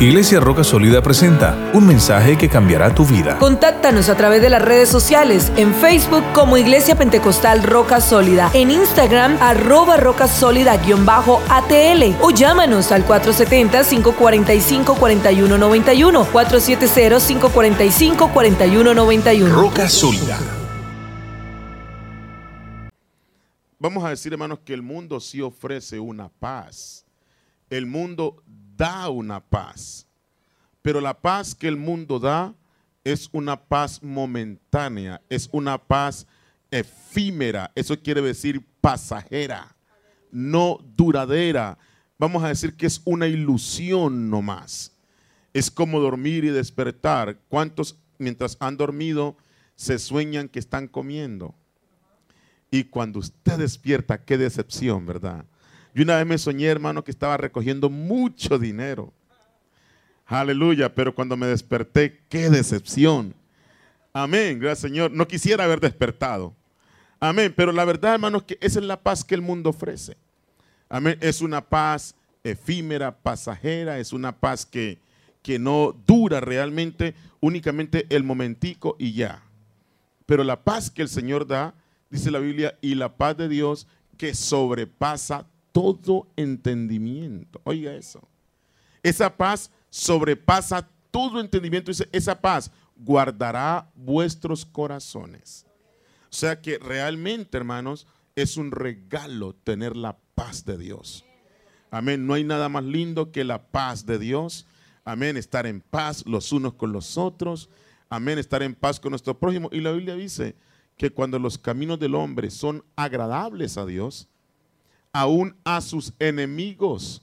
Iglesia Roca Sólida presenta un mensaje que cambiará tu vida. Contáctanos a través de las redes sociales, en Facebook como Iglesia Pentecostal Roca Sólida, en Instagram arroba roca sólida-atl o llámanos al 470-545-4191, 470-545-4191. Roca Sólida. Vamos a decir, hermanos, que el mundo sí ofrece una paz. El mundo da una paz. Pero la paz que el mundo da es una paz momentánea, es una paz efímera, eso quiere decir pasajera, no duradera. Vamos a decir que es una ilusión nomás. Es como dormir y despertar. ¿Cuántos mientras han dormido se sueñan que están comiendo? Y cuando usted despierta, qué decepción, ¿verdad? Yo una vez me soñé, hermano, que estaba recogiendo mucho dinero. Aleluya, pero cuando me desperté, qué decepción. Amén, gracias Señor. No quisiera haber despertado. Amén, pero la verdad, hermanos, que esa es la paz que el mundo ofrece. Amén, es una paz efímera, pasajera, es una paz que, que no dura realmente, únicamente el momentico y ya. Pero la paz que el Señor da, dice la Biblia, y la paz de Dios que sobrepasa todo entendimiento. Oiga eso. Esa paz sobrepasa todo entendimiento. Esa paz guardará vuestros corazones. O sea que realmente, hermanos, es un regalo tener la paz de Dios. Amén. No hay nada más lindo que la paz de Dios. Amén. Estar en paz los unos con los otros. Amén. Estar en paz con nuestro prójimo. Y la Biblia dice que cuando los caminos del hombre son agradables a Dios, aún a sus enemigos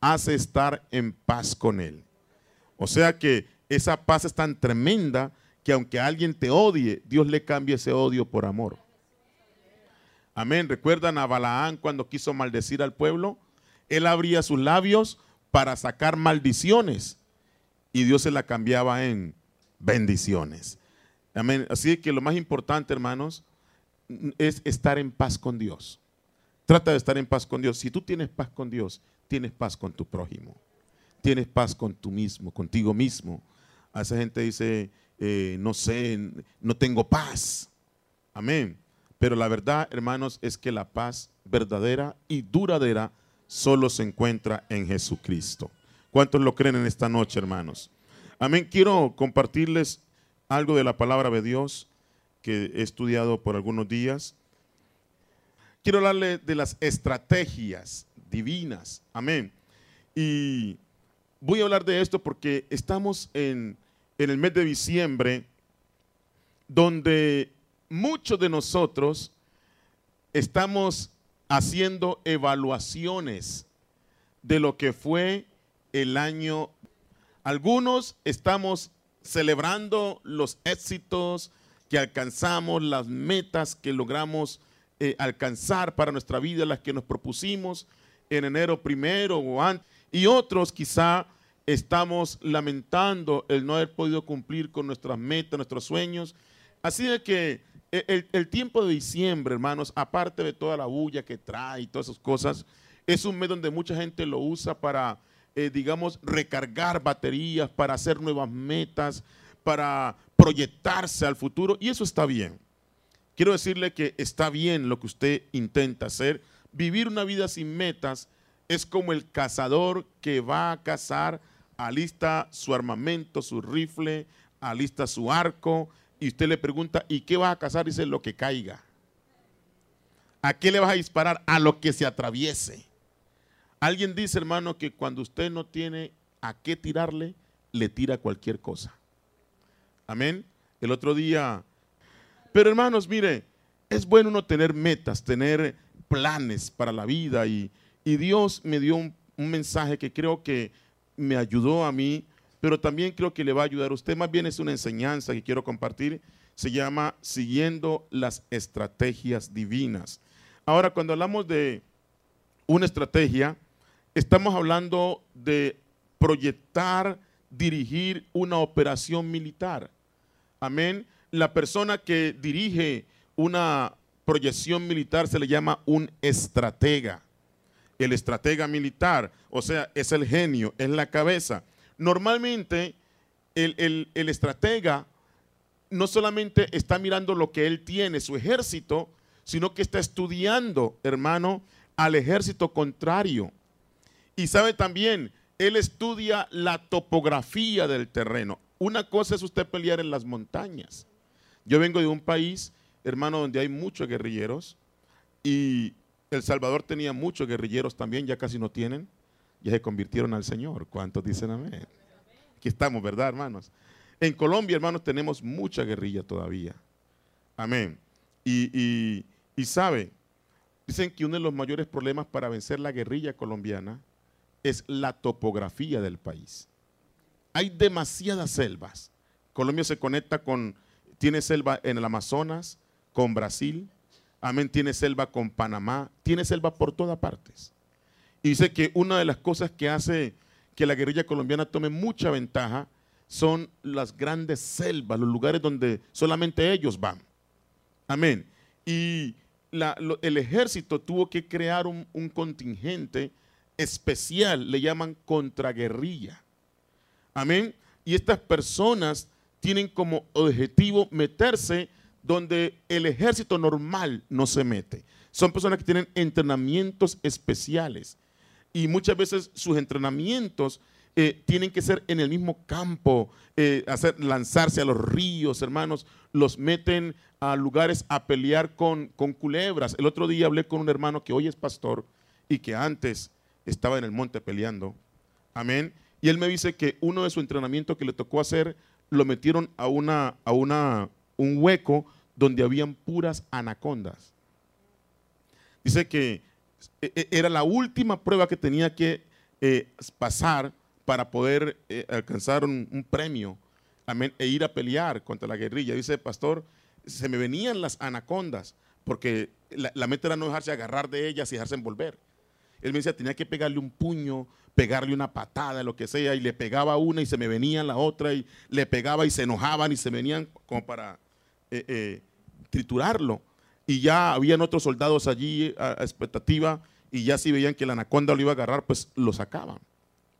hace estar en paz con él. O sea que esa paz es tan tremenda que aunque alguien te odie, Dios le cambia ese odio por amor. Amén. ¿Recuerdan a Balaán cuando quiso maldecir al pueblo? Él abría sus labios para sacar maldiciones y Dios se la cambiaba en bendiciones. Amén. Así que lo más importante, hermanos, es estar en paz con Dios. Trata de estar en paz con Dios. Si tú tienes paz con Dios, tienes paz con tu prójimo. Tienes paz con tú mismo, contigo mismo. A esa gente dice, eh, no sé, no tengo paz. Amén. Pero la verdad, hermanos, es que la paz verdadera y duradera solo se encuentra en Jesucristo. ¿Cuántos lo creen en esta noche, hermanos? Amén. Quiero compartirles algo de la palabra de Dios que he estudiado por algunos días quiero hablarle de las estrategias divinas. Amén. Y voy a hablar de esto porque estamos en, el mes de diciembre, donde muchos de nosotros estamos haciendo evaluaciones de lo que fue el año. Algunos estamos celebrando los éxitos que alcanzamos, las metas que logramos eh, alcanzar para nuestra vida, las que nos propusimos en enero primero o. Y otros quizá estamos lamentando el no haber podido cumplir con nuestras metas, nuestros sueños. Así de que el, tiempo de diciembre, hermanos, aparte de toda la bulla que trae y todas esas cosas, es un mes donde mucha gente lo usa para, eh, digamos, recargar baterías, para hacer nuevas metas, para proyectarse al futuro. Y eso está bien. Quiero decirle que está bien lo que usted intenta hacer. Vivir una vida sin metas es como el cazador que va a cazar, alista su armamento, su rifle, alista su arco, y usted le pregunta, ¿y qué va a cazar? Dice, lo que caiga. ¿A qué le vas a disparar? A lo que se atraviese. Alguien dice, hermano, que cuando usted no tiene a qué tirarle, le tira cualquier cosa. Amén. El otro día pero hermanos, mire, es bueno uno tener metas, tener planes para la vida y, Dios me dio un, mensaje que creo que me ayudó a mí, pero también creo que le va a ayudar a usted. Más bien es una enseñanza que quiero compartir. Se llama Siguiendo las estrategias divinas. Ahora, cuando hablamos de una estrategia, estamos hablando de proyectar, dirigir una operación militar. Amén la persona que dirige una proyección militar se le llama un estratega. El estratega militar, o sea, es el genio, es la cabeza. normalmente el, el estratega no solamente está mirando lo que él tiene, su ejército, sino que está estudiando, hermano, al ejército contrario. Y sabe también, él estudia la topografía del terreno. Una cosa es usted pelear en las montañas. Yo vengo de un país, hermano, donde hay muchos guerrilleros y El Salvador tenía muchos guerrilleros también, ya casi no tienen, ya se convirtieron al Señor. ¿Cuántos dicen amén? Aquí estamos, ¿verdad, hermanos? En Colombia, hermanos, tenemos mucha guerrilla todavía. Amén. Y, y, sabe, dicen que uno de los mayores problemas para vencer la guerrilla colombiana es la topografía del país. Hay demasiadas selvas. Colombia se conecta con, tiene selva en el Amazonas, con Brasil, amén, tiene selva con Panamá, tiene selva por todas partes. Y dice que una de las cosas que hace que la guerrilla colombiana tome mucha ventaja son las grandes selvas, los lugares donde solamente ellos van. Amén. Y el ejército tuvo que crear un, un contingente especial, le llaman contraguerrilla. Amén. Y estas personas tienen como objetivo meterse donde el ejército normal no se mete. Son personas que tienen entrenamientos especiales y muchas veces sus entrenamientos eh, tienen que ser en el mismo campo, eh, hacer, lanzarse a los ríos, hermanos, los meten a lugares a pelear con, con culebras. El otro día hablé con un hermano que hoy es pastor y que antes estaba en el monte peleando. Amén. Y él me dice que uno de su entrenamientos que le tocó hacer, lo metieron a, una, a una, un hueco donde habían puras anacondas. Dice que e, e, era la última prueba que tenía que eh, pasar para poder eh, alcanzar un, premio amén, e ir a pelear contra la guerrilla. Dice, pastor, se me venían las anacondas, porque la, meta era no dejarse agarrar de ellas y dejarse envolver. Él me decía, tenía que pegarle un puño, pegarle una patada, lo que sea, y le pegaba una y se me venía la otra, y le pegaba y se enojaban y se venían como para eh, eh, triturarlo. Y ya habían otros soldados allí a expectativa, y ya si veían que la anaconda lo iba a agarrar, pues lo sacaban.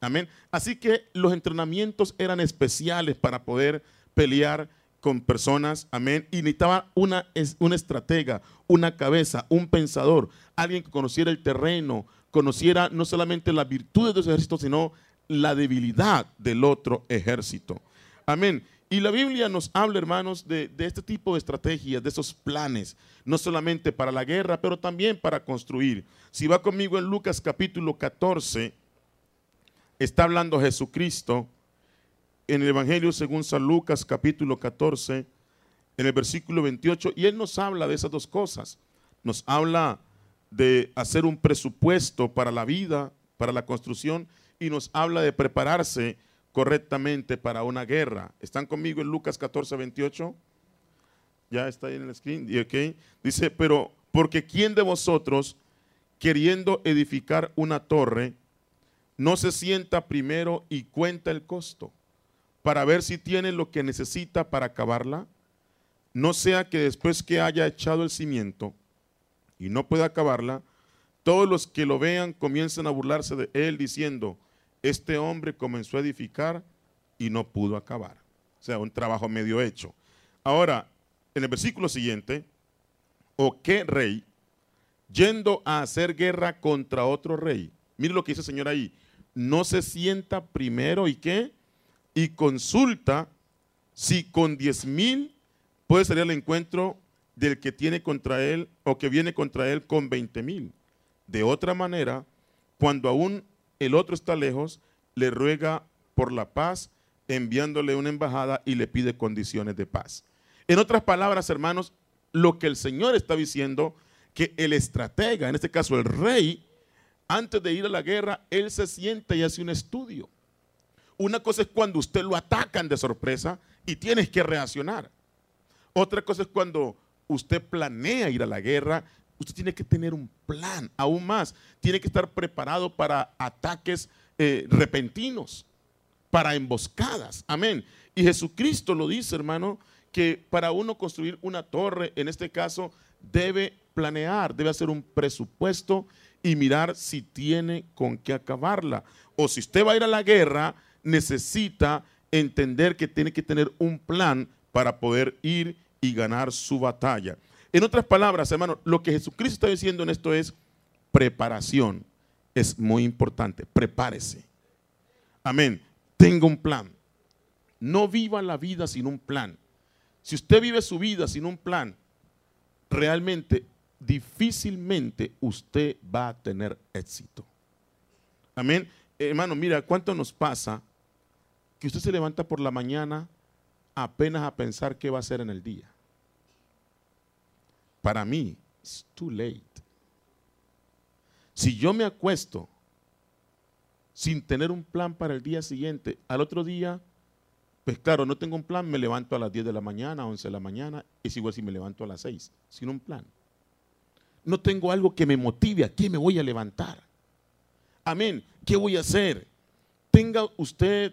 Amén. Así que los entrenamientos eran especiales para poder pelear con personas, amén. Y necesitaba una, una estratega, una cabeza, un pensador, alguien que conociera el terreno, conociera no solamente las virtudes de ese ejército, sino la debilidad del otro ejército. Amén. Y la Biblia nos habla, hermanos, de, de, este tipo de estrategias, de esos planes, no solamente para la guerra, pero también para construir. Si va conmigo en Lucas capítulo 14, está hablando Jesucristo en el Evangelio según San Lucas capítulo 14, en el versículo 28, y Él nos habla de esas dos cosas. Nos habla de hacer un presupuesto para la vida, para la construcción, y nos habla de prepararse correctamente para una guerra. ¿Están conmigo en Lucas 14, 28? Ya está ahí en el screen. Dice, pero porque ¿quién de vosotros, queriendo edificar una torre, no se sienta primero y cuenta el costo para ver si tiene lo que necesita para acabarla, no sea que después que haya echado el cimiento y no pueda acabarla, todos los que lo vean comiencen a burlarse de él diciendo, este hombre comenzó a edificar y no pudo acabar. O sea, un trabajo medio hecho. Ahora, en el versículo siguiente, o qué rey, yendo a hacer guerra contra otro rey, mire lo que dice el Señor ahí, no se sienta primero y qué? Y consulta si con 10 mil puede salir al encuentro del que tiene contra él o que viene contra él con 20 mil. De otra manera, cuando aún el otro está lejos, le ruega por la paz, enviándole una embajada y le pide condiciones de paz. En otras palabras, hermanos, lo que el Señor está diciendo, que el estratega, en este caso el rey, antes de ir a la guerra, él se sienta y hace un estudio. Una cosa es cuando usted lo atacan de sorpresa y tienes que reaccionar. Otra cosa es cuando usted planea ir a la guerra, usted tiene que tener un plan, aún más, tiene que estar preparado para ataques eh, repentinos, para emboscadas. Amén. Y Jesucristo lo dice, hermano, que para uno construir una torre, en este caso, debe planear, debe hacer un presupuesto y mirar si tiene con qué acabarla. O si usted va a ir a la guerra, necesita entender que tiene que tener un plan para poder ir y ganar su batalla. En otras palabras, hermano, lo que Jesucristo está diciendo en esto es preparación. Es muy importante. Prepárese. Amén. Tenga un plan. No viva la vida sin un plan. Si usted vive su vida sin un plan, realmente difícilmente usted va a tener éxito. Amén. hermano, mira, ¿cuánto nos pasa que usted se levanta por la mañana apenas a pensar qué va a hacer en el día? Para mí, it's too late. Si yo me acuesto sin tener un plan para el día siguiente, al otro día, pues claro, no tengo un plan, me levanto a las 10 de la mañana, 11 de la mañana, es igual si me levanto a las 6, sin un plan. No tengo algo que me motive, ¿a qué me voy a levantar? Amén, ¿qué voy a hacer? Tenga usted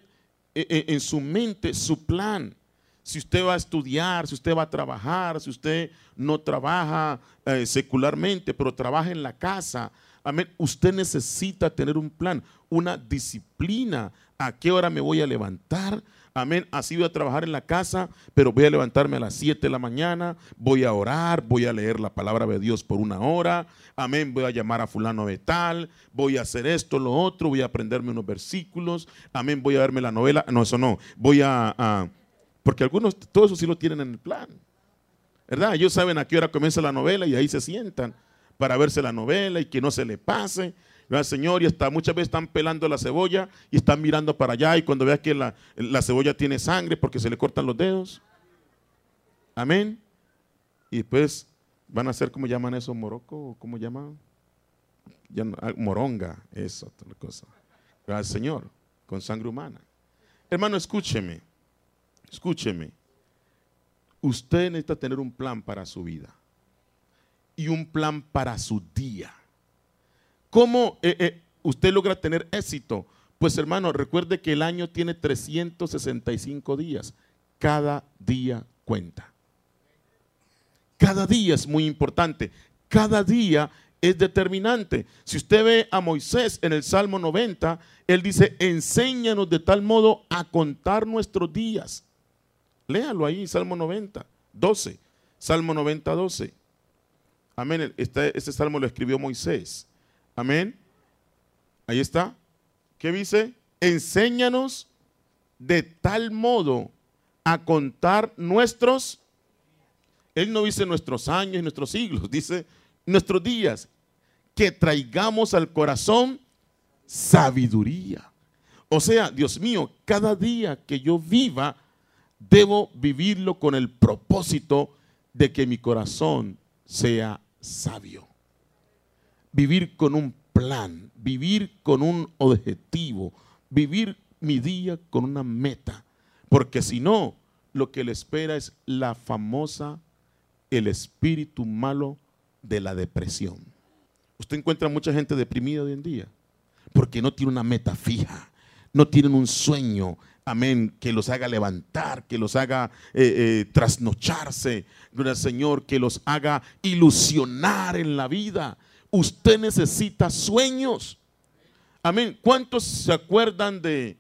eh, eh, en su mente su plan. Si usted va a estudiar, si usted va a trabajar, si usted no trabaja eh, secularmente, pero trabaja en la casa, Amén. Usted necesita tener un plan, una disciplina. ¿A qué hora me voy a levantar? Amén. Así voy a trabajar en la casa, pero voy a levantarme a las 7 de la mañana, voy a orar, voy a leer la palabra de Dios por una hora. Amén. Voy a llamar a fulano de tal, voy a hacer esto, lo otro, voy a aprenderme unos versículos. Amén. Voy a verme la novela. No, eso no. Voy a, porque algunos, todo eso sí lo tienen en el plan. ¿Verdad? Ellos saben a qué hora comienza la novela y ahí se sientan para verse la novela y que no se le pase. Señor, y muchas veces están pelando la cebolla y están mirando para allá y cuando vean que la, cebolla tiene sangre porque se le cortan los dedos. Amén. Y después van a ser, ¿cómo llaman eso? ¿Moroco? ¿Cómo llaman? Ah, moronga, eso, otra cosa. Al Señor, con sangre humana. Hermano, escúcheme, escúcheme. Usted necesita tener un plan para su vida y un plan para su día. ¿Cómo eh, eh, usted logra tener éxito? Pues hermano, recuerde que el año tiene 365 días. Cada día cuenta. Cada día es muy importante. Cada día es determinante. Si usted ve a Moisés en el Salmo 90, él dice, enséñanos de tal modo a contar nuestros días. Léalo ahí, Salmo 90, 12. Salmo 90, 12. Amén. Este, este, salmo lo escribió Moisés. Amén. Ahí está. ¿Qué dice? Enséñanos de tal modo a contar nuestros. Él no dice nuestros años y nuestros siglos, dice nuestros días. Que traigamos al corazón sabiduría. O sea, Dios mío, cada día que yo viva, debo vivirlo con el propósito de que mi corazón sea sabio. Vivir con un plan, vivir con un objetivo, vivir mi día con una meta. Porque si no, lo que le espera es la famosa, el espíritu malo de la depresión. Usted encuentra mucha gente deprimida hoy en día porque no tiene una meta fija, no tienen un sueño, amén, que los haga levantar, que los haga eh, eh, trasnocharse, Señor, que los haga ilusionar en la vida. Usted necesita sueños. Amén. ¿Cuántos se acuerdan de,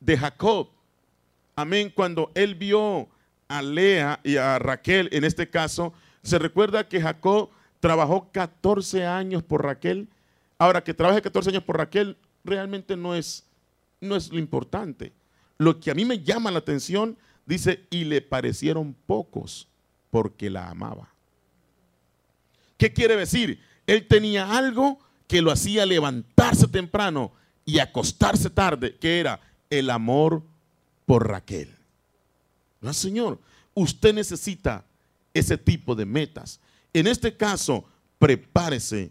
de Jacob? Amén. Cuando él vio a Lea y a Raquel, en este caso, se recuerda que Jacob trabajó 14 años por Raquel. Ahora, que trabaje 14 años por Raquel realmente no es, no es lo importante. Lo que a mí me llama la atención, dice, y le parecieron pocos porque la amaba. ¿Qué quiere decir? Él tenía algo que lo hacía levantarse temprano y acostarse tarde, que era el amor por Raquel. No, Señor, usted necesita ese tipo de metas. En este caso, prepárese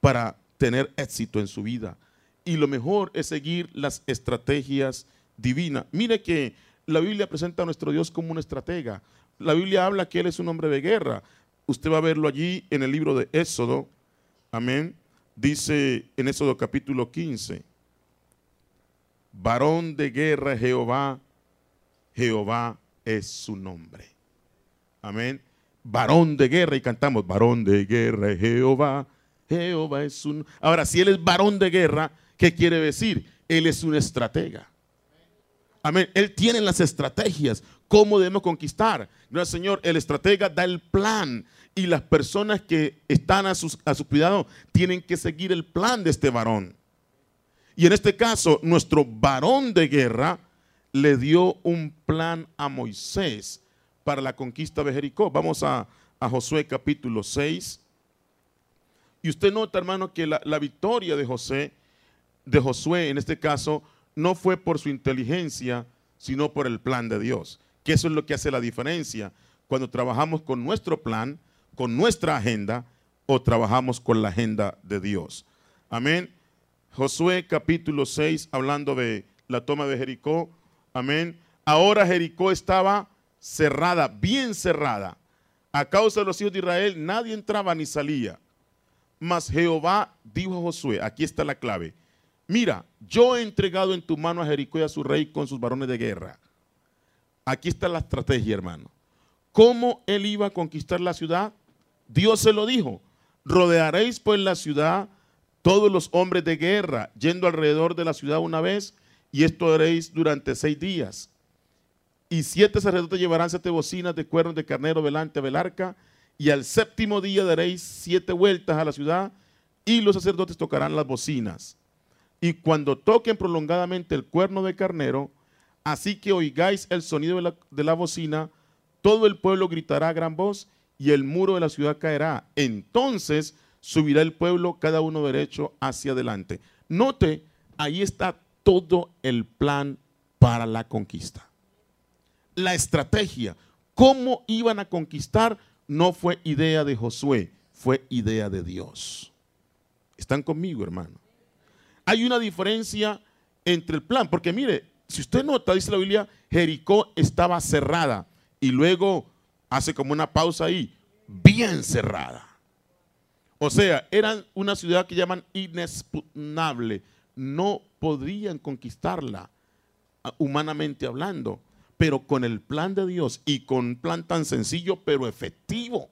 para tener éxito en su vida. Y lo mejor es seguir las estrategias divina. Mire que la Biblia presenta a nuestro Dios como un estratega. La Biblia habla que Él es un hombre de guerra. Usted va a verlo allí en el libro de Éxodo. Amén. Dice en Éxodo capítulo 15. Varón de guerra Jehová, Jehová es su nombre. Amén. Varón de guerra y cantamos, varón de guerra Jehová, Jehová es su Ahora, si él es varón de guerra, ¿qué quiere decir? Él es un estratega. Amén. Él tiene las estrategias. ¿Cómo debemos conquistar? Gracias, Señor. El estratega da el plan. Y las personas que están a, a su cuidado tienen que seguir el plan de este varón. Y en este caso, nuestro varón de guerra le dio un plan a Moisés para la conquista de Jericó. Vamos a, Josué capítulo 6. Y usted nota, hermano, que la, la, victoria de José, de Josué en este caso, no fue por su inteligencia, sino por el plan de Dios. Que eso es lo que hace la diferencia cuando trabajamos con nuestro plan, con nuestra agenda, o trabajamos con la agenda de Dios. Amén. Josué capítulo 6, hablando de la toma de Jericó. Amén. Ahora Jericó estaba cerrada, bien cerrada. A causa de los hijos de Israel, nadie entraba ni salía. Mas Jehová dijo a Josué, aquí está la clave, mira, yo he entregado en tu mano a Jericó y a su rey con sus varones de guerra. Aquí está la estrategia, hermano. ¿Cómo él iba a conquistar la ciudad? Dios se lo dijo. Rodearéis pues la ciudad todos los hombres de guerra, yendo alrededor de la ciudad una vez, y esto haréis durante seis días. Y siete sacerdotes llevarán siete bocinas de cuernos de carnero delante del arca, y al séptimo día daréis siete vueltas a la ciudad, y los sacerdotes tocarán las bocinas. Y cuando toquen prolongadamente el cuerno de carnero, así que oigáis el sonido de la, de la bocina, todo el pueblo gritará a gran voz, y el muro de la ciudad caerá. Entonces subirá el pueblo cada uno derecho hacia adelante. Note, ahí está todo el plan para la conquista. La estrategia, cómo iban a conquistar, no fue idea de Josué, fue idea de Dios. ¿Están conmigo, hermano? Hay una diferencia entre el plan, porque mire, si usted nota, dice la Biblia, Jericó estaba cerrada y luego hace como una pausa ahí, bien cerrada. O sea, eran una ciudad que llaman inexpugnable. No podrían conquistarla ah, humanamente hablando, pero con el plan de Dios y con un plan tan sencillo pero efectivo.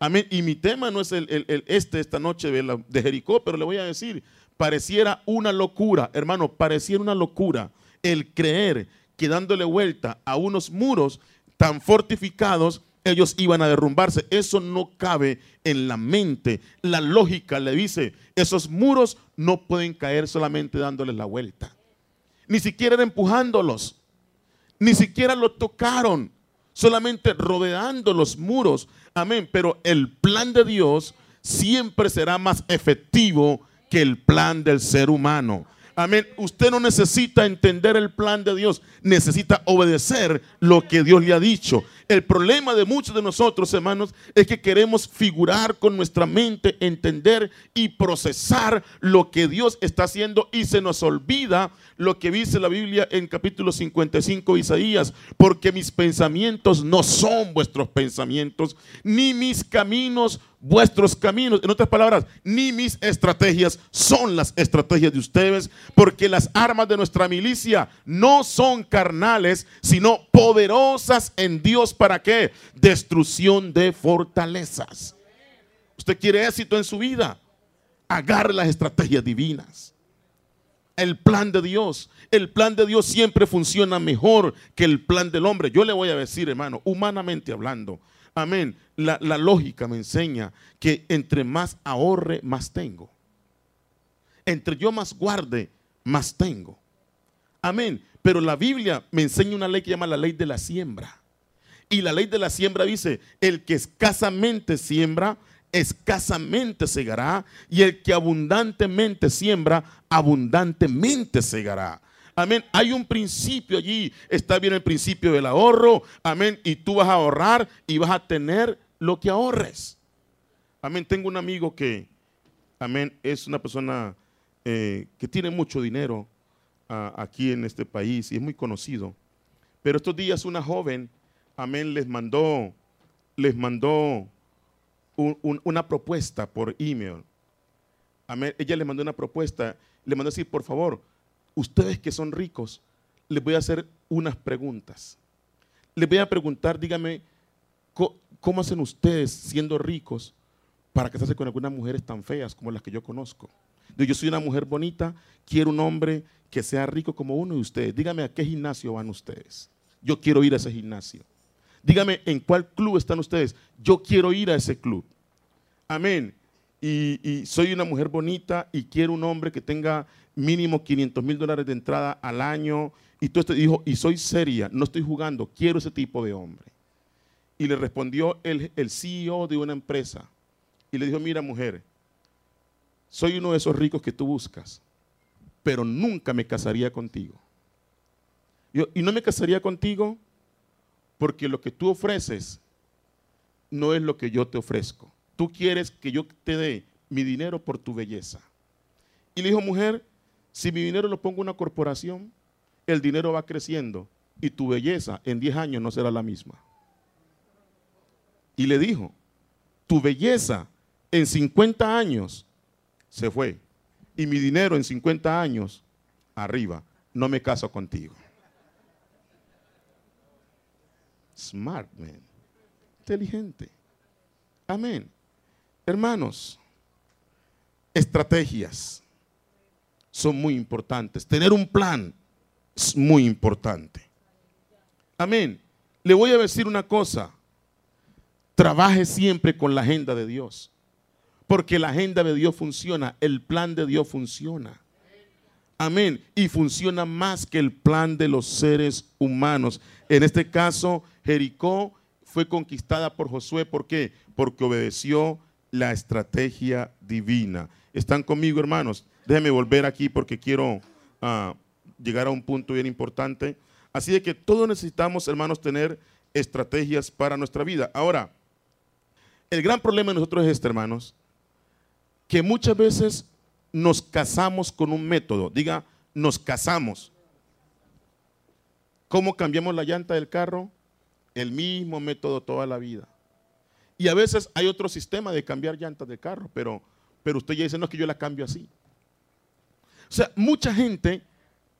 Amén. Y mi tema no es este esta noche de Jericó, pero le voy a decir, pareciera una locura, hermano, pareciera una locura el creer que dándole vuelta a unos muros tan fortificados ellos iban a derrumbarse. Eso no cabe en la mente. La lógica le dice, esos muros no pueden caer solamente dándoles la vuelta. Ni siquiera empujándolos. Ni siquiera lo tocaron. Solamente rodeando los muros. Amén. Pero el plan de Dios siempre será más efectivo que el plan del ser humano. Amén. Usted no necesita entender el plan de Dios, necesita obedecer lo que Dios le ha dicho. El problema de muchos de nosotros, hermanos, es que queremos figurar con nuestra mente, entender y procesar lo que Dios está haciendo y se nos olvida lo que dice la Biblia en capítulo 55 de Isaías, porque mis pensamientos no son vuestros pensamientos, ni mis caminos vuestros caminos. En otras palabras, ni mis estrategias son las estrategias de ustedes, porque las armas de nuestra milicia no son carnales, sino poderosas en Dios. ¿Para qué? Destrucción de fortalezas. Usted quiere éxito en su vida. Agarre las estrategias divinas. El plan de Dios. El plan de Dios siempre funciona mejor que el plan del hombre. Yo le voy a decir, hermano, humanamente hablando, Amén. La, lógica me enseña que entre más ahorre, más tengo. Entre yo más guarde, más tengo. Amén. Pero la Biblia me enseña una ley que llama la ley de la siembra. Y la ley de la siembra dice, el que escasamente siembra, escasamente segará. Y el que abundantemente siembra, abundantemente segará. Amén. Hay un principio allí. Está bien el principio del ahorro. Amén. Y tú vas a ahorrar y vas a tener lo que ahorres. Amén. Tengo un amigo que, amén, es una persona eh, que tiene mucho dinero ah, aquí en este país y es muy conocido. Pero estos días una joven, amén, les mandó, les mandó una propuesta por email. Amén. Ella le mandó una propuesta, le mandó decir, por favor, ustedes que son ricos, les voy a hacer unas preguntas. Les voy a preguntar, dígame, ¿cómo hacen ustedes siendo ricos para casarse con algunas mujeres tan feas como las que yo conozco? Yo soy una mujer bonita, quiero un hombre que sea rico como uno de ustedes. Dígame a qué gimnasio van ustedes. Yo quiero ir a ese gimnasio. Dígame en cuál club están ustedes. Yo quiero ir a ese club. Amén. Y, soy una mujer bonita y quiero un hombre que tenga mínimo 500 mil dólares de entrada al año. Y tú dijo, y soy seria, no estoy jugando, quiero ese tipo de hombre. Y le respondió el, el CEO de una empresa. Y le dijo, mira mujer, soy uno de esos ricos que tú buscas, pero nunca me casaría contigo. y no me casaría contigo porque lo que tú ofreces no es lo que yo te ofrezco. Tú quieres que yo te dé mi dinero por tu belleza. Y le dijo, mujer, si mi dinero lo pongo en una corporación, el dinero va creciendo y tu belleza en 10 años no será la misma. Y le dijo, tu belleza en 50 años se fue y mi dinero en 50 años arriba, no me caso contigo. Smart man, inteligente. Amén. Hermanos, estrategias son muy importantes. Tener un plan es muy importante. Amén. Le voy a decir una cosa. Trabaje siempre con la agenda de Dios. Porque la agenda de Dios funciona, el plan de Dios funciona. Amén. Y funciona más que el plan de los seres humanos. En este caso, Jericó fue conquistada por Josué. ¿Por qué? Porque obedeció la estrategia divina. ¿Están conmigo, hermanos? Déjenme volver aquí porque quiero ah, llegar a un punto bien importante. Así de que todos necesitamos, hermanos, tener estrategias para nuestra vida. Ahora, el gran problema de nosotros es este, hermanos, que muchas veces nos casamos con un método. Diga, nos casamos. ¿Cómo cambiamos la llanta del carro? El mismo método toda la vida. Y a veces hay otro sistema de cambiar llantas de carro, pero, pero usted ya dice, no es que yo la cambio así. O sea, mucha gente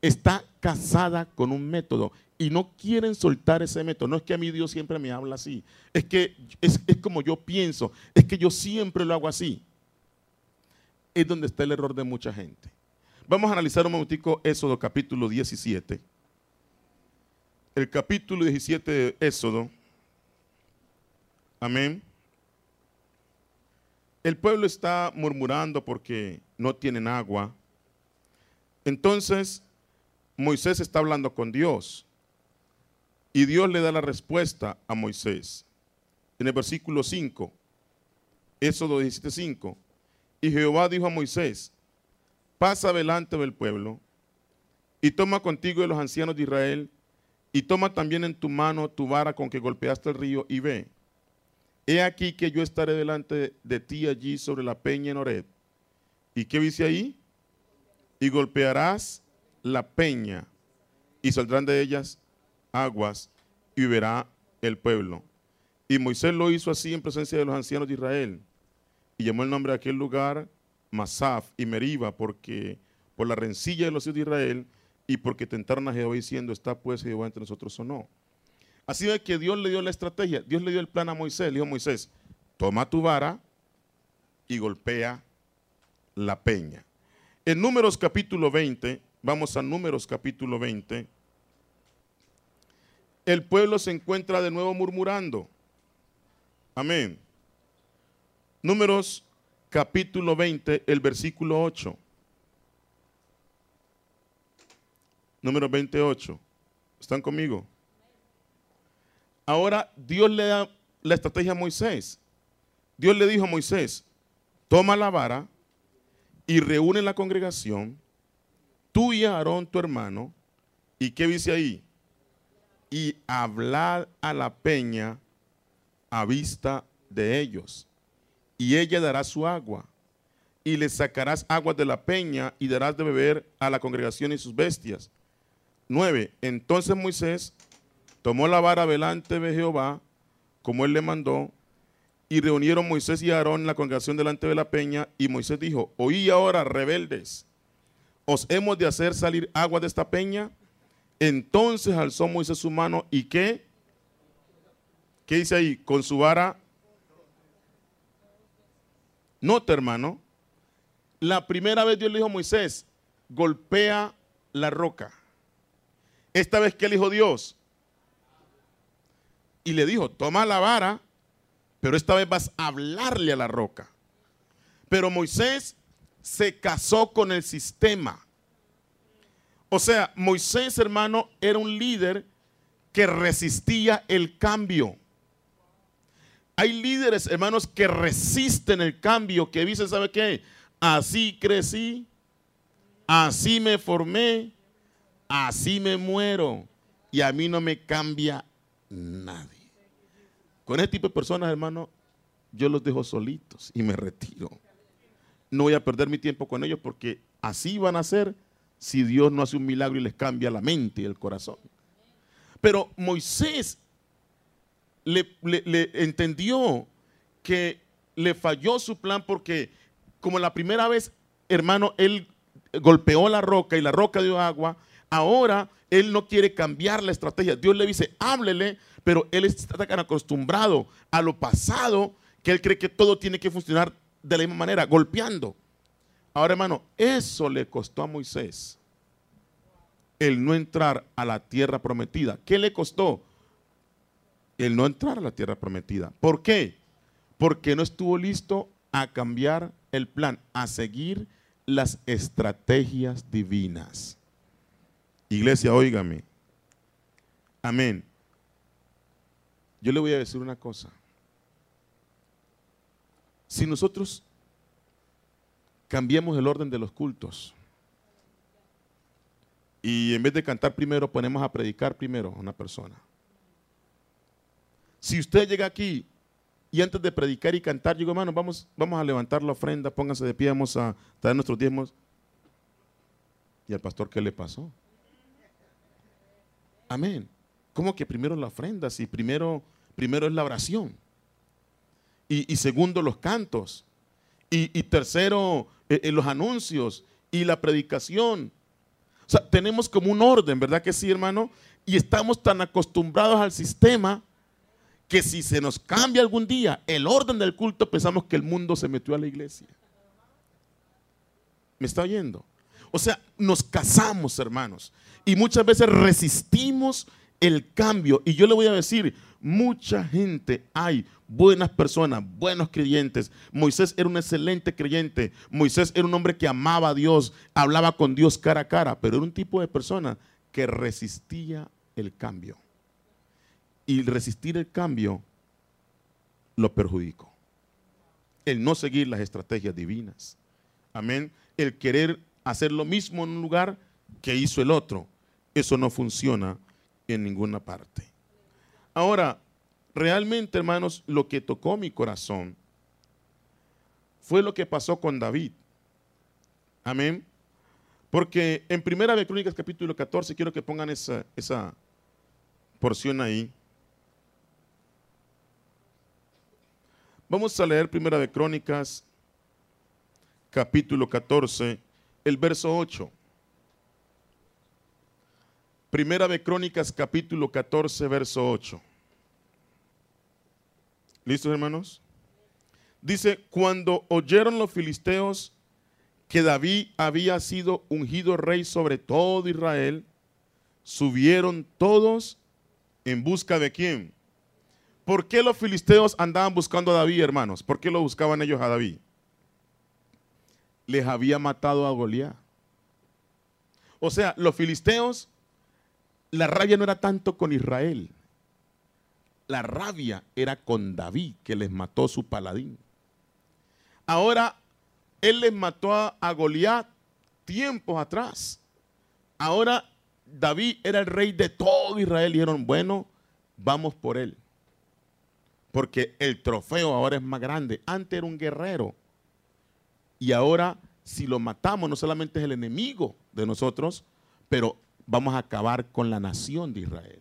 está casada con un método y no quieren soltar ese método. No es que a mí Dios siempre me habla así, es que es, es como yo pienso, es que yo siempre lo hago así es donde está el error de mucha gente. Vamos a analizar un momentico Éxodo capítulo 17. El capítulo 17 de Éxodo. Amén. El pueblo está murmurando porque no tienen agua. Entonces, Moisés está hablando con Dios. Y Dios le da la respuesta a Moisés. En el versículo 5, Éxodo 17, 5. Y Jehová dijo a Moisés, pasa delante del pueblo y toma contigo de los ancianos de Israel y toma también en tu mano tu vara con que golpeaste el río y ve. He aquí que yo estaré delante de ti allí sobre la peña en Ored. ¿Y qué dice ahí? Y golpearás la peña y saldrán de ellas aguas y verá el pueblo. Y Moisés lo hizo así en presencia de los ancianos de Israel y llamó el nombre de aquel lugar Masaf y Meriba, porque por la rencilla de los hijos de Israel y porque tentaron a Jehová diciendo, ¿está pues Jehová entre nosotros o no? Así es que Dios le dio la estrategia, Dios le dio el plan a Moisés, le dijo a Moisés, toma tu vara y golpea la peña. En Números capítulo 20, vamos a Números capítulo 20, el pueblo se encuentra de nuevo murmurando. Amén. Números capítulo 20, el versículo 8. Número 28. ¿Están conmigo? Ahora Dios le da la estrategia a Moisés. Dios le dijo a Moisés, toma la vara y reúne la congregación, tú y Aarón tu hermano, y qué dice ahí, y hablar a la peña a vista de ellos y ella dará su agua. Y le sacarás agua de la peña y darás de beber a la congregación y sus bestias. 9. Entonces Moisés tomó la vara delante de Jehová, como él le mandó, y reunieron Moisés y Aarón la congregación delante de la peña, y Moisés dijo, oí ahora, rebeldes, ¿os hemos de hacer salir agua de esta peña? Entonces alzó Moisés su mano, ¿y qué? ¿Qué dice ahí? Con su vara Nota, hermano, La primera vez Dios le dijo a Moisés, golpea la roca. Esta vez que le dijo Dios, y le dijo, toma la vara, pero esta vez vas a hablarle a la roca. Pero Moisés se casó con el sistema. O sea, Moisés, hermano, era un líder que resistía el cambio. Hay líderes, hermanos, que resisten el cambio, que dicen, ¿sabe qué? Así crecí, así me formé, así me muero y a mí no me cambia nadie. Con ese tipo de personas, hermano, yo los dejo solitos y me retiro. No voy a perder mi tiempo con ellos porque así van a ser si Dios no hace un milagro y les cambia la mente y el corazón. Pero Moisés le, le entendió que le falló su plan porque como la primera vez, hermano, él golpeó la roca y la roca dio agua, ahora él no quiere cambiar la estrategia. Dios le dice, háblele, pero él está tan acostumbrado a lo pasado que él cree que todo tiene que funcionar de la misma manera, golpeando. Ahora, hermano, eso le costó a Moisés el no entrar a la tierra prometida. ¿Qué le costó? El no entrar a la tierra prometida. ¿Por qué? Porque no estuvo listo a cambiar el plan, a seguir las estrategias divinas. Iglesia, óigame. Amén. Yo le voy a decir una cosa. Si nosotros cambiamos el orden de los cultos y en vez de cantar primero ponemos a predicar primero a una persona. Si usted llega aquí y antes de predicar y cantar, digo, hermano, vamos, vamos a levantar la ofrenda, pónganse de pie, vamos a traer nuestros diezmos. ¿Y al pastor qué le pasó? Amén. ¿Cómo que primero la ofrenda? Si primero, primero es la oración. Y, segundo, los cantos. Y, tercero, eh, eh, los anuncios y la predicación. O sea, tenemos como un orden, ¿verdad que sí, hermano? Y estamos tan acostumbrados al sistema que si se nos cambia algún día el orden del culto, pensamos que el mundo se metió a la iglesia. ¿Me está oyendo? O sea, nos casamos, hermanos, y muchas veces resistimos el cambio. Y yo le voy a decir, mucha gente hay, buenas personas, buenos creyentes. Moisés era un excelente creyente. Moisés era un hombre que amaba a Dios, hablaba con Dios cara a cara, pero era un tipo de persona que resistía el cambio y resistir el cambio lo perjudicó. El no seguir las estrategias divinas. Amén. El querer hacer lo mismo en un lugar que hizo el otro. Eso no funciona en ninguna parte. Ahora, realmente, hermanos, lo que tocó mi corazón fue lo que pasó con David. Amén. Porque en Primera de Crónicas capítulo 14, quiero que pongan esa, esa porción ahí. Vamos a leer Primera de Crónicas, capítulo 14, el verso 8. Primera de Crónicas, capítulo 14, verso 8. ¿Listos, hermanos? Dice, cuando oyeron los filisteos que David había sido ungido rey sobre todo Israel, subieron todos en busca de quién? ¿Por qué los filisteos andaban buscando a David, hermanos? ¿Por qué lo buscaban ellos a David? Les había matado a Goliat. O sea, los filisteos, la rabia no era tanto con Israel. La rabia era con David, que les mató su paladín. Ahora, él les mató a, a Goliat tiempos atrás. Ahora, David era el rey de todo Israel. Y dijeron, bueno, vamos por él porque el trofeo ahora es más grande. Antes era un guerrero. Y ahora, si lo matamos, no solamente es el enemigo de nosotros, pero vamos a acabar con la nación de Israel.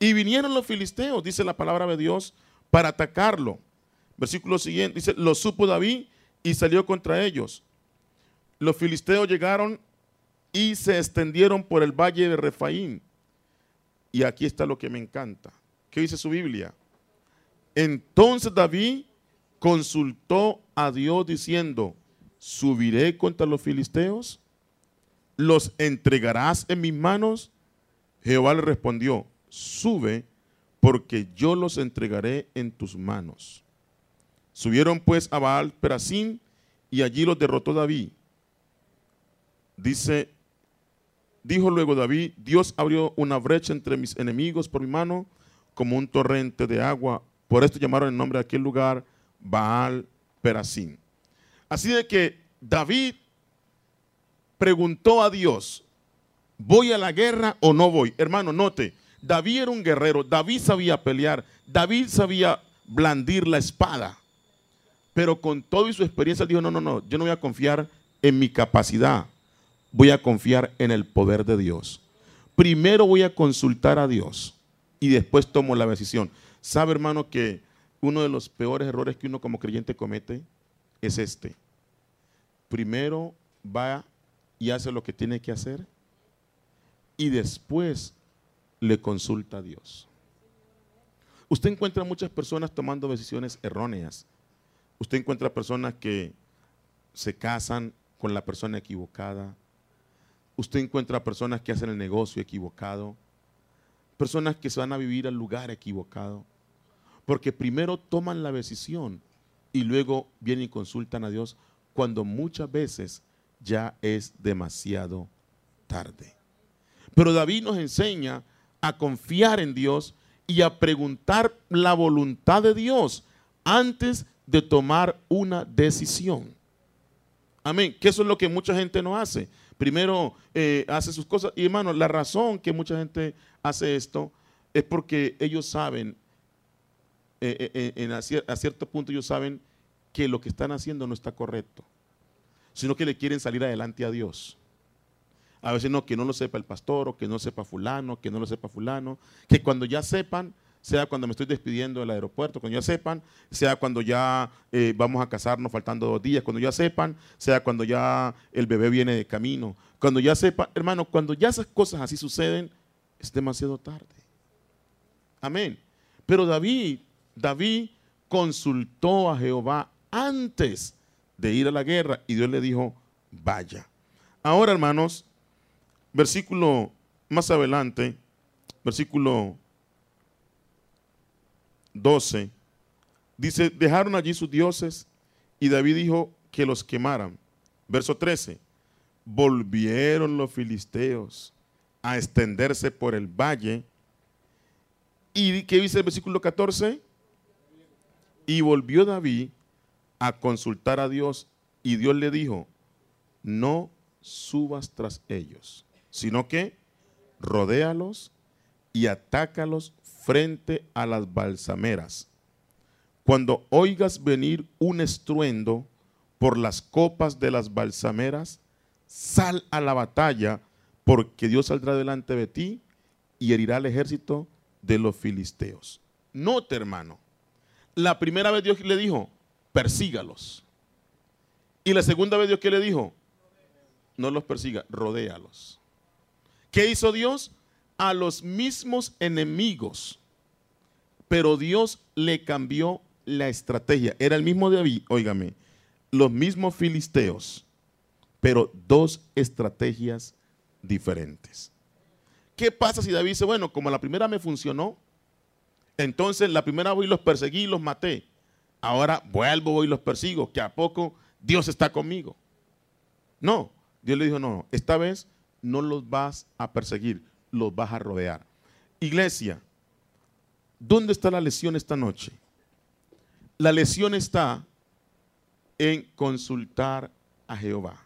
Y vinieron los filisteos, dice la palabra de Dios, para atacarlo. Versículo siguiente, dice, lo supo David y salió contra ellos. Los filisteos llegaron y se extendieron por el valle de Refaín. Y aquí está lo que me encanta. ¿Qué dice su Biblia? Entonces David consultó a Dios diciendo, subiré contra los filisteos, los entregarás en mis manos. Jehová le respondió, sube, porque yo los entregaré en tus manos. Subieron pues a Baal Perasim y allí los derrotó David. Dice, dijo luego David, Dios abrió una brecha entre mis enemigos por mi mano como un torrente de agua. Por esto llamaron el nombre de aquel lugar Baal Perasim. Así de que David preguntó a Dios, ¿voy a la guerra o no voy? Hermano, note, David era un guerrero, David sabía pelear, David sabía blandir la espada, pero con todo y su experiencia dijo, no, no, no, yo no voy a confiar en mi capacidad, voy a confiar en el poder de Dios. Primero voy a consultar a Dios y después tomo la decisión. ¿Sabe, hermano, que uno de los peores errores que uno como creyente comete es este? Primero va y hace lo que tiene que hacer y después le consulta a Dios. Usted encuentra muchas personas tomando decisiones erróneas. Usted encuentra personas que se casan con la persona equivocada. Usted encuentra personas que hacen el negocio equivocado. Personas que se van a vivir al lugar equivocado. Porque primero toman la decisión y luego vienen y consultan a Dios cuando muchas veces ya es demasiado tarde. Pero David nos enseña a confiar en Dios y a preguntar la voluntad de Dios antes de tomar una decisión. Amén. Que eso es lo que mucha gente no hace. Primero eh, hace sus cosas. Y hermano, la razón que mucha gente hace esto es porque ellos saben, eh, eh, a cierto punto ellos saben que lo que están haciendo no está correcto sino que le quieren salir adelante a Dios. A veces no, que no lo sepa el pastor, o que no sepa fulano, que no lo sepa fulano, que cuando ya sepan, sea cuando me estoy despidiendo del aeropuerto, cuando ya sepan, sea cuando ya eh, vamos a casarnos faltando dos días, cuando ya sepan, sea cuando ya el bebé viene de camino, cuando ya sepan, hermano, cuando ya esas cosas así suceden, es demasiado tarde. Amén. Pero David, David consultó a Jehová antes de ir a la guerra y Dios le dijo, vaya. Ahora, hermanos, versículo más adelante, versículo 12, dice, dejaron allí sus dioses y David dijo que los quemaran. Verso 13, volvieron los filisteos a extenderse por el valle. ¿Y qué dice el versículo 14? Y volvió David a consultar a Dios y Dios le dijo, no subas tras ellos, sino que rodéalos y atácalos frente a las balsameras. Cuando oigas venir un estruendo por las copas de las balsameras, sal a la batalla, porque Dios saldrá delante de ti y herirá al ejército de los filisteos. Note, hermano, la primera vez Dios le dijo, persígalos. Y la segunda vez Dios que le dijo, no los persiga, rodéalos. ¿Qué hizo Dios? A los mismos enemigos. Pero Dios le cambió la estrategia. Era el mismo David, óigame, los mismos filisteos, pero dos estrategias diferentes. ¿Qué pasa si David dice, bueno, como la primera me funcionó, entonces la primera voy los perseguí y los maté ahora vuelvo y los persigo, que a poco Dios está conmigo. No, Dios le dijo, no, esta vez no los vas a perseguir, los vas a rodear. Iglesia, ¿dónde está la lesión esta noche? La lesión está en consultar a Jehová.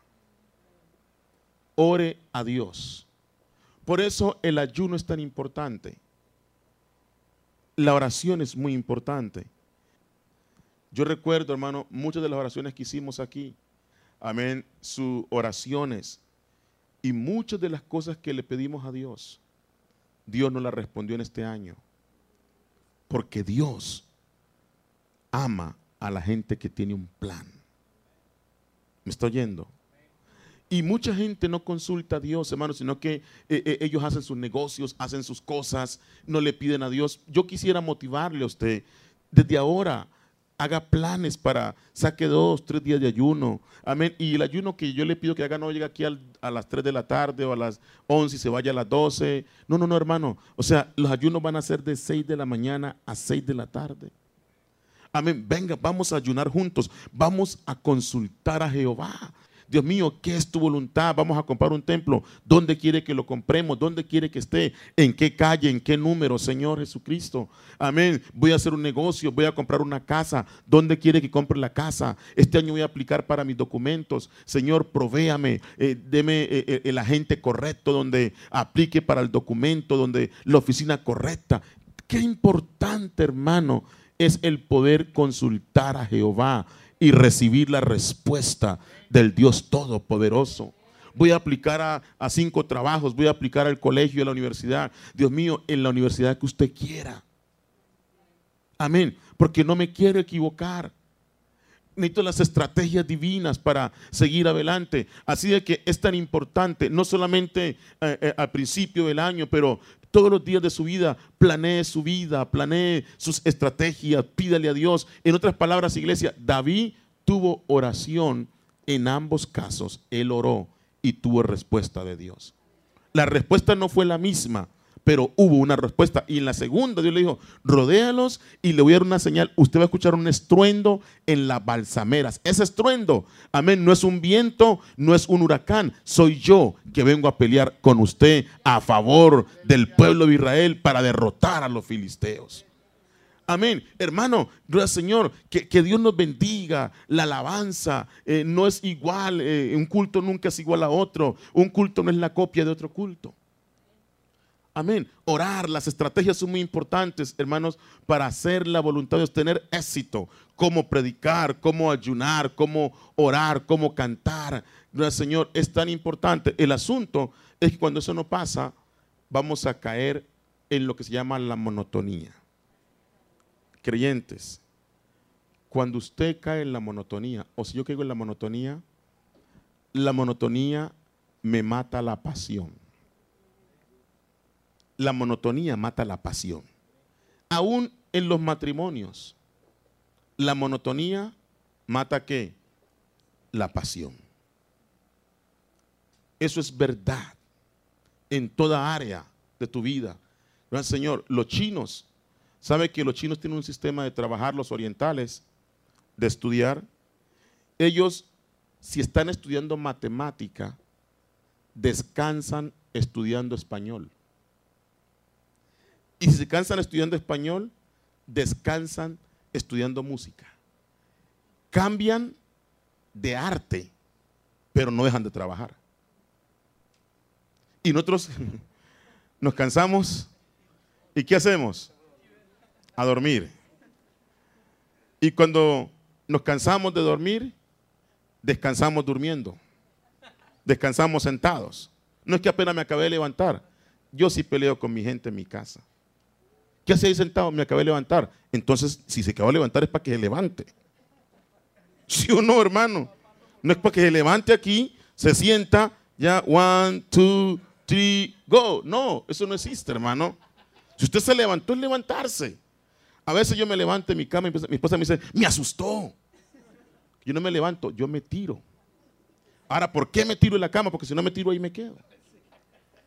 Ore a Dios. Por eso el ayuno es tan importante. La oración es muy importante. Yo recuerdo, hermano, muchas de las oraciones que hicimos aquí, amén, sus oraciones y muchas de las cosas que le pedimos a Dios, Dios nos las respondió en este año. Porque Dios ama a la gente que tiene un plan. ¿Me está oyendo? Y mucha gente no consulta a Dios, hermano, sino que eh, eh, ellos hacen sus negocios, hacen sus cosas, no le piden a Dios. Yo quisiera motivarle a usted desde ahora haga planes para, saque dos, tres días de ayuno. Amén. Y el ayuno que yo le pido que haga no llega aquí a las 3 de la tarde o a las 11 y se vaya a las 12. No, no, no, hermano. O sea, los ayunos van a ser de 6 de la mañana a 6 de la tarde. Amén. Venga, vamos a ayunar juntos. Vamos a consultar a Jehová. Dios mío, ¿qué es tu voluntad? Vamos a comprar un templo. ¿Dónde quiere que lo compremos? ¿Dónde quiere que esté? ¿En qué calle? ¿En qué número? Señor Jesucristo. Amén. Voy a hacer un negocio, voy a comprar una casa. ¿Dónde quiere que compre la casa? Este año voy a aplicar para mis documentos. Señor, provéame, eh, deme eh, eh, el agente correcto donde aplique para el documento, donde la oficina correcta. Qué importante, hermano, es el poder consultar a Jehová y recibir la respuesta del Dios Todopoderoso. Voy a aplicar a, cinco trabajos, voy a aplicar al colegio, a la universidad. Dios mío, en la universidad que usted quiera. Amén. Porque no me quiero equivocar. Necesito las estrategias divinas para seguir adelante. Así de que es tan importante, no solamente eh, eh, al principio del año, pero todos los días de su vida, planee su vida, planee sus estrategias, pídale a Dios. En otras palabras, iglesia, David tuvo oración en ambos casos. Él oró y tuvo respuesta de Dios. La respuesta no fue la misma, pero hubo una respuesta. Y en la segunda Dios le dijo, rodéalos y le voy a dar una señal. Usted va a escuchar un estruendo en las balsameras. Ese estruendo, amén, no es un viento, no es un huracán. Soy yo que vengo a pelear con usted a favor del pueblo de Israel para derrotar a los filisteos. Amén. Hermano, gracias Señor, que, Dios nos bendiga. La alabanza eh, no es igual, eh, un culto nunca es igual a otro. Un culto no es la copia de otro culto. Amén. Orar, las estrategias son muy importantes, hermanos, para hacer la voluntad de Dios, tener éxito. Cómo predicar, cómo ayunar, cómo orar, cómo cantar. Gracias, Señor, es tan importante. El asunto es que cuando eso no pasa, vamos a caer en lo que se llama la monotonía. Creyentes, cuando usted cae en la monotonía, o si yo caigo en la monotonía, la monotonía me mata la pasión la monotonía mata la pasión. Aún en los matrimonios, la monotonía mata qué? La pasión. Eso es verdad en toda área de tu vida. Señor, los chinos, ¿sabe que los chinos tienen un sistema de trabajar, los orientales, de estudiar? Ellos, si están estudiando matemática, descansan estudiando español. Y si se cansan estudiando español, descansan estudiando música. Cambian de arte, pero no dejan de trabajar. Y nosotros nos cansamos. ¿Y qué hacemos? A dormir. Y cuando nos cansamos de dormir, descansamos durmiendo. Descansamos sentados. No es que apenas me acabé de levantar. Yo sí peleo con mi gente en mi casa. ¿Qué hace ahí sentado? Me acabé de levantar. Entonces, si se acabó de levantar es para que se levante. ¿Sí o no, hermano? No es para que se levante aquí, se sienta, ya, one, two, three, go. No, eso no existe, hermano. Si usted se levantó, es levantarse. A veces yo me levanto en mi cama y mi esposa me dice, me asustó. Yo no me levanto, yo me tiro. Ahora, ¿por qué me tiro en la cama? Porque si no me tiro ahí me quedo.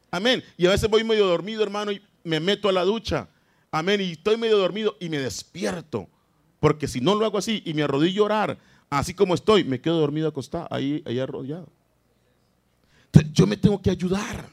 Amén. Y a veces voy medio dormido, hermano, y me meto a la ducha. Amén. Y estoy medio dormido y me despierto. Porque si no lo hago así y me arrodillo a orar, así como estoy, me quedo dormido acostado, ahí, ahí arrodillado. Entonces, yo me tengo que ayudar.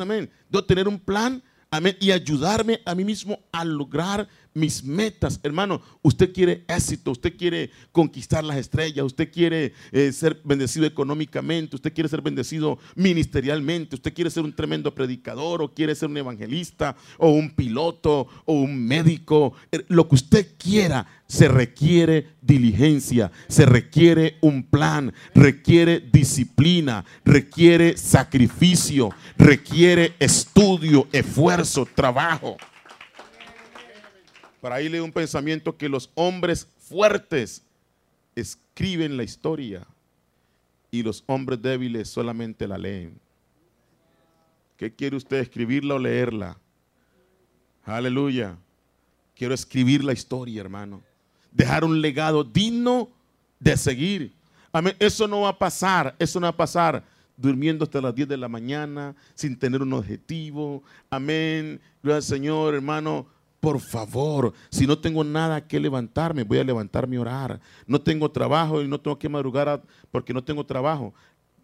Amén. Debo tener un plan Amén. Y ayudarme a mí mismo a lograr mis metas. Hermano, usted quiere éxito, usted quiere conquistar las estrellas, usted quiere eh, ser bendecido económicamente, usted quiere ser bendecido ministerialmente, usted quiere ser un tremendo predicador o quiere ser un evangelista o un piloto o un médico. Eh, lo que usted quiera, se requiere diligencia, se requiere un plan, requiere disciplina, requiere sacrificio, requiere estudio, esfuerzo, trabajo. Para ahí leo un pensamiento que los hombres fuertes escriben la historia y los hombres débiles solamente la leen. ¿Qué quiere usted, escribirla o leerla? Aleluya. Quiero escribir la historia, hermano. Dejar un legado digno de seguir. Amén. Eso no va a pasar, eso no va a pasar durmiendo hasta las 10 de la mañana, sin tener un objetivo. Amén. Gloria al Señor, hermano. Por favor, si no tengo nada que levantarme, voy a levantarme a orar. No tengo trabajo y no tengo que madrugar porque no tengo trabajo.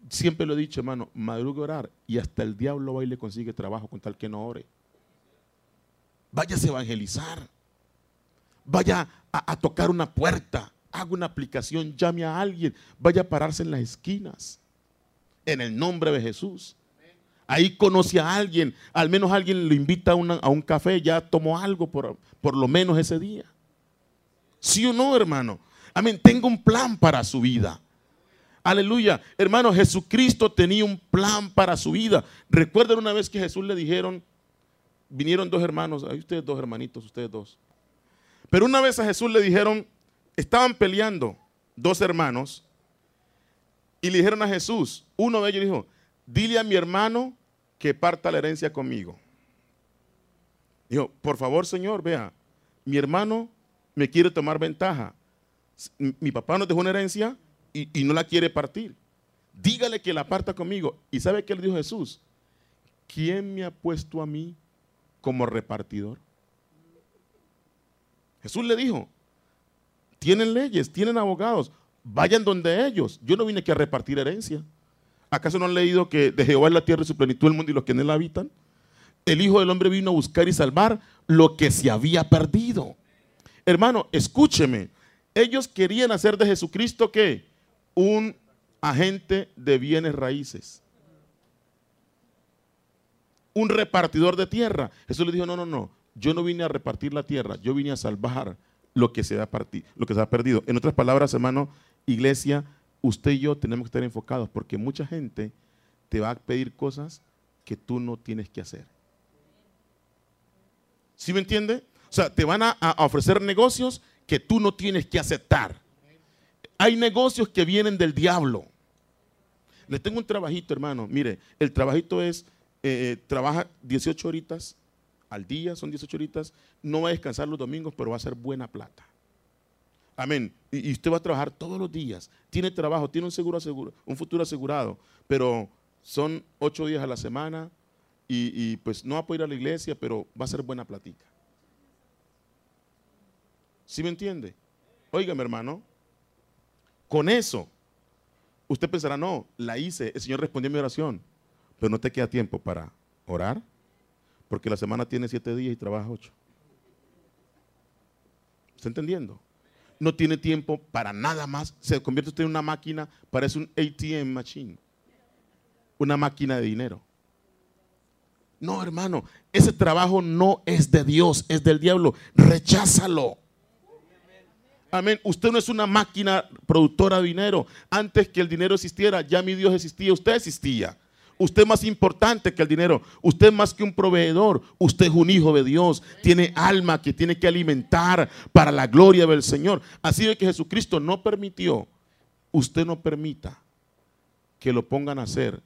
Siempre lo he dicho, hermano, madrugue a orar y hasta el diablo va y le consigue trabajo con tal que no ore. Váyase a evangelizar. Vaya a, a tocar una puerta. Haga una aplicación, llame a alguien. Vaya a pararse en las esquinas en el nombre de Jesús. Ahí conoce a alguien, al menos alguien lo invita a, un café, ya tomó algo por, por lo menos ese día. ¿Sí o no, hermano? Amén, tengo un plan para su vida. Aleluya. Hermano, Jesucristo tenía un plan para su vida. Recuerden una vez que Jesús le dijeron, vinieron dos hermanos, ahí ustedes dos hermanitos, ustedes dos. Pero una vez a Jesús le dijeron, estaban peleando dos hermanos y le dijeron a Jesús, uno de ellos dijo, dile a mi hermano que parta la herencia conmigo. Dijo, por favor, Señor, vea, mi hermano me quiere tomar ventaja. Mi papá nos dejó una herencia y, no la quiere partir. Dígale que la parta conmigo. ¿Y sabe qué le dijo Jesús? ¿Quién me ha puesto a mí como repartidor? Jesús le dijo, tienen leyes, tienen abogados, vayan donde ellos. Yo no vine aquí a repartir herencia. ¿Acaso no han leído que de Jehová es la tierra y su plenitud el mundo y los que en él habitan? El Hijo del Hombre vino a buscar y salvar lo que se había perdido. Hermano, escúcheme. Ellos querían hacer de Jesucristo que un agente de bienes raíces. Un repartidor de tierra. Jesús le dijo, no, no, no. Yo no vine a repartir la tierra, yo vine a salvar lo que se ha perdido. En otras palabras, hermano, iglesia, usted y yo tenemos que estar enfocados porque mucha gente te va a pedir cosas que tú no tienes que hacer. ¿Sí me entiende? O sea, te van a, ofrecer negocios que tú no tienes que aceptar. Hay negocios que vienen del diablo. Le tengo un trabajito, hermano. Mire, el trabajito es, eh, eh, trabaja 18 horitas al día, son 18 horitas. No va a descansar los domingos, pero va a ser buena plata. Amén. Y, usted va a trabajar todos los días. Tiene trabajo, tiene un, seguro un futuro asegurado, pero son ocho días a la semana y, pues no va a poder ir a la iglesia, pero va a ser buena platica. ¿Sí me entiende? Óigame, hermano. Con eso, usted pensará, no, la hice, el Señor respondió a mi oración, pero no te queda tiempo para orar, porque la semana tiene siete días y trabaja ocho. ¿Está entendiendo? No tiene tiempo para nada más. Se convierte usted en una máquina, parece un ATM machine, una máquina de dinero. No, hermano, ese trabajo no es de Dios, es del diablo. Recházalo. Amén. Usted no es una máquina productora de dinero. Antes que el dinero existiera, ya mi Dios existía, usted existía. Usted es más importante que el dinero. Usted es más que un proveedor. Usted es un hijo de Dios. Tiene alma que tiene que alimentar para la gloria del Señor. Así de que Jesucristo no permitió, usted no permita que lo pongan a hacer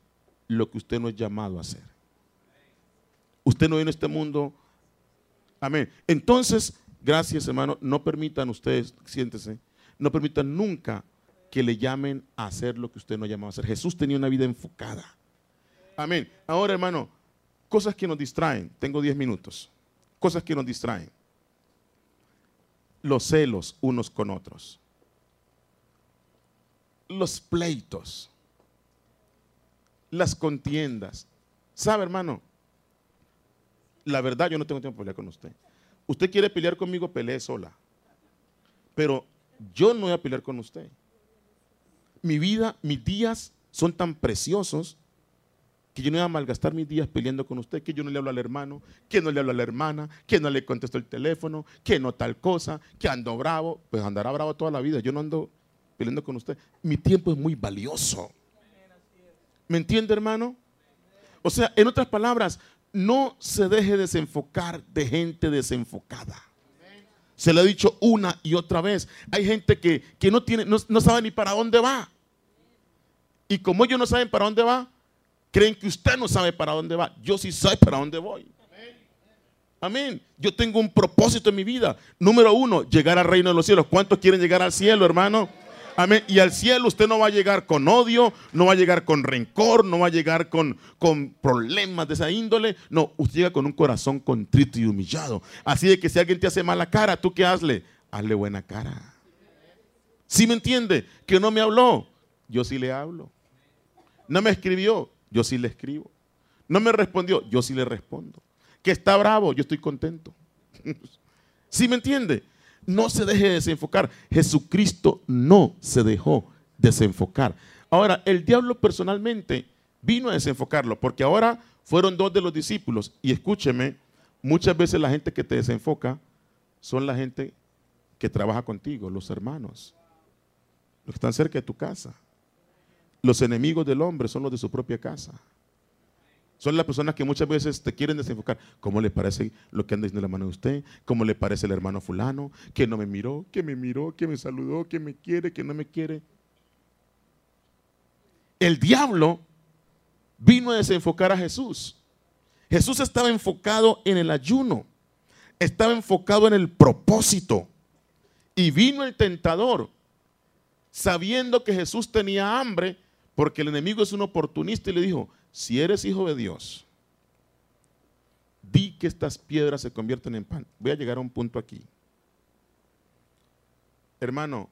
lo que usted no es llamado a hacer. Usted no viene a este mundo. Amén. Entonces, gracias hermano, no permitan ustedes, siéntese, no permitan nunca que le llamen a hacer lo que usted no ha llamado a hacer. Jesús tenía una vida enfocada. Amén. Ahora, hermano, cosas que nos distraen. Tengo 10 minutos. Cosas que nos distraen. Los celos unos con otros. Los pleitos. Las contiendas. ¿Sabe, hermano? La verdad, yo no tengo tiempo para pelear con usted. Usted quiere pelear conmigo, pelee sola. Pero yo no voy a pelear con usted. Mi vida, mis días son tan preciosos que yo no iba a malgastar mis días peleando con usted, que yo no le hablo al hermano, que no le hablo a la hermana, que no le contesto el teléfono, que no tal cosa, que ando bravo, pues andará bravo toda la vida, yo no ando peleando con usted. Mi tiempo es muy valioso. ¿Me entiende, hermano? O sea, en otras palabras, no se deje desenfocar de gente desenfocada. Se lo he dicho una y otra vez. Hay gente que, no, tiene, no sabe ni para dónde va. Y como ellos no saben para dónde va, Creen que usted no sabe para dónde va. Yo sí sé para dónde voy. Amén. Yo tengo un propósito en mi vida. Número uno, llegar al reino de los cielos. ¿Cuántos quieren llegar al cielo, hermano? Amén. Y al cielo usted no va a llegar con odio, no va a llegar con rencor, no va a llegar con, con problemas de esa índole. No, usted llega con un corazón contrito y humillado. Así de que si alguien te hace mala cara, ¿tú qué hazle? Hazle buena cara. ¿Sí me entiende? Que no me habló. Yo sí le hablo. No me escribió. Yo sí le escribo. No me respondió. Yo sí le respondo que está bravo, yo estoy contento. ¿Sí me entiende? No se deje desenfocar. Jesucristo no se dejó desenfocar. Ahora, el diablo personalmente vino a desenfocarlo, porque ahora fueron dos de los discípulos. Y escúcheme, muchas veces la gente que te desenfoca son la gente que trabaja contigo, los hermanos, los que están cerca de tu casa. Los enemigos del hombre son los de su propia casa. Son las personas que muchas veces te quieren desenfocar. ¿Cómo le parece lo que anda diciendo la mano de usted? ¿Cómo le parece el hermano fulano? Que no me miró, que me miró, que me saludó, que me quiere, que no me quiere. El diablo vino a desenfocar a Jesús. Jesús estaba enfocado en el ayuno. Estaba enfocado en el propósito. Y vino el tentador, sabiendo que Jesús tenía hambre, porque el enemigo es un oportunista y le dijo, si eres hijo de Dios, di que estas piedras se convierten en pan. Voy a llegar a un punto aquí. Hermano,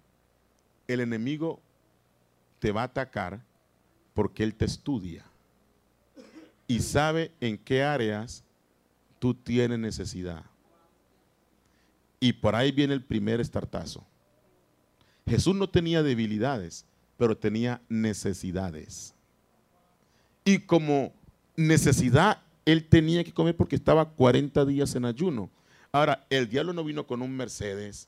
el enemigo te va a atacar porque él te estudia y sabe en qué áreas tú tienes necesidad. Y por ahí viene el primer estartazo. Jesús no tenía debilidades, pero tenía necesidades. Y como necesidad, él tenía que comer porque estaba 40 días en ayuno. Ahora, el diablo no vino con un Mercedes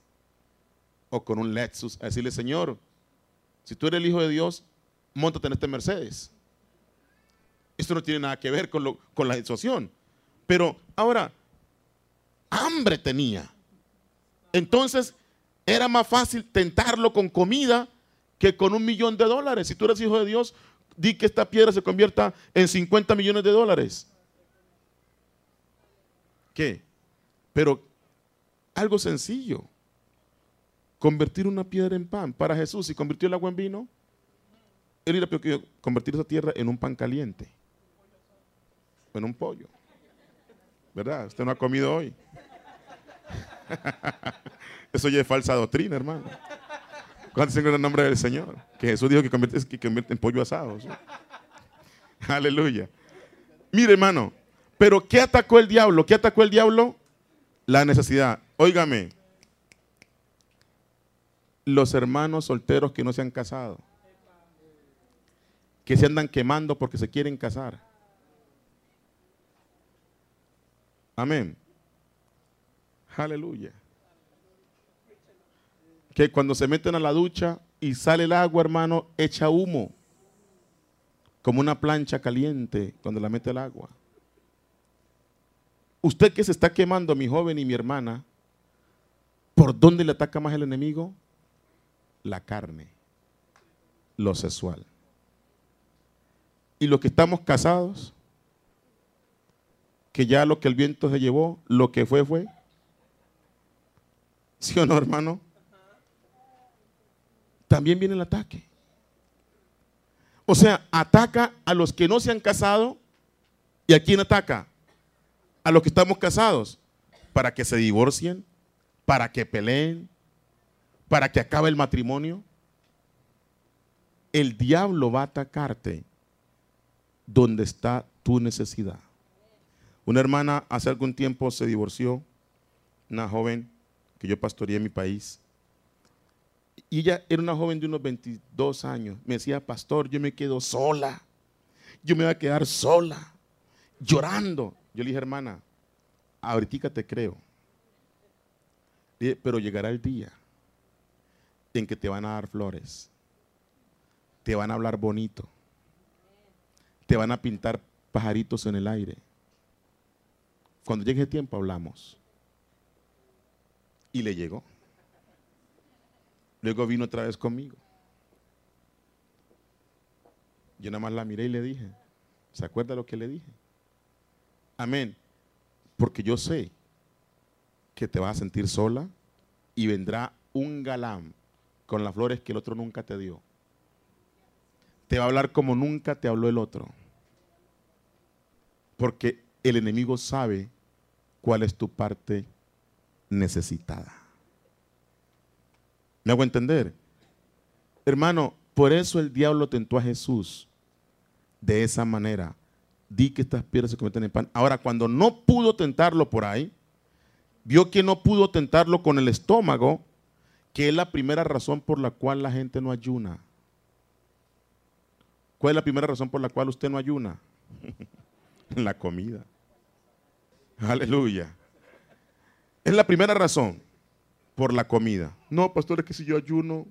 o con un Lexus a decirle, Señor, si tú eres el Hijo de Dios, montate en este Mercedes. Esto no tiene nada que ver con, con la situación. Pero ahora, hambre tenía. Entonces, era más fácil tentarlo con comida que con un millón de dólares. Si tú eres hijo de Dios, di que esta piedra se convierta en 50 millones de dólares. ¿Qué? Pero algo sencillo. Convertir una piedra en pan. Para Jesús, si convirtió el agua en vino, él iba a convertir esa tierra en un pan caliente. En un pollo. ¿Verdad? Usted no ha comido hoy. Eso ya es falsa doctrina, hermano. ¿Cuántos en el nombre del Señor? Que Jesús dijo que convierte, que convierte en pollo asado. Aleluya. Mire, hermano, pero ¿qué atacó el diablo? ¿Qué atacó el diablo? La necesidad. Óigame, los hermanos solteros que no se han casado, que se andan quemando porque se quieren casar. Amén. Aleluya que cuando se meten a la ducha y sale el agua, hermano, echa humo, como una plancha caliente cuando la mete el agua. Usted que se está quemando, mi joven y mi hermana, ¿por dónde le ataca más el enemigo? La carne, lo sexual. Y los que estamos casados, que ya lo que el viento se llevó, lo que fue, fue. ¿Sí o no, hermano? También viene el ataque. O sea, ataca a los que no se han casado y a quién ataca? A los que estamos casados, para que se divorcien, para que peleen, para que acabe el matrimonio. El diablo va a atacarte donde está tu necesidad. Una hermana hace algún tiempo se divorció, una joven que yo pastoreé en mi país. Y ella era una joven de unos 22 años. Me decía, pastor, yo me quedo sola. Yo me voy a quedar sola, llorando. Yo le dije, hermana, ahorita te creo. pero llegará el día en que te van a dar flores. Te van a hablar bonito. Te van a pintar pajaritos en el aire. Cuando llegue el tiempo hablamos. Y le llegó. Luego vino otra vez conmigo. Yo nada más la miré y le dije, ¿se acuerda lo que le dije? Amén. Porque yo sé que te vas a sentir sola y vendrá un galán con las flores que el otro nunca te dio. Te va a hablar como nunca te habló el otro. Porque el enemigo sabe cuál es tu parte necesitada. ¿Me hago entender? Hermano, por eso el diablo tentó a Jesús de esa manera. Di que estas piedras se convierten en pan. Ahora, cuando no pudo tentarlo por ahí, vio que no pudo tentarlo con el estómago, que es la primera razón por la cual la gente no ayuna. ¿Cuál es la primera razón por la cual usted no ayuna? la comida. Aleluya. Es la primera razón por la comida. No, pastor, es que si yo ayuno,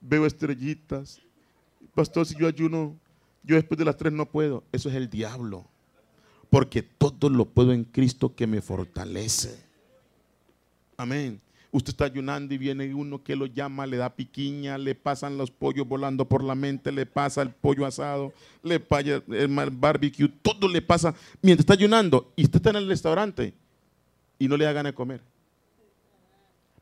veo estrellitas. Pastor, si yo ayuno, yo después de las tres no puedo. Eso es el diablo. Porque todo lo puedo en Cristo que me fortalece. Amén. Usted está ayunando y viene uno que lo llama, le da piquiña, le pasan los pollos volando por la mente, le pasa el pollo asado, le pasa el barbecue, todo le pasa mientras está ayunando y usted está en el restaurante y no le da ganas de comer.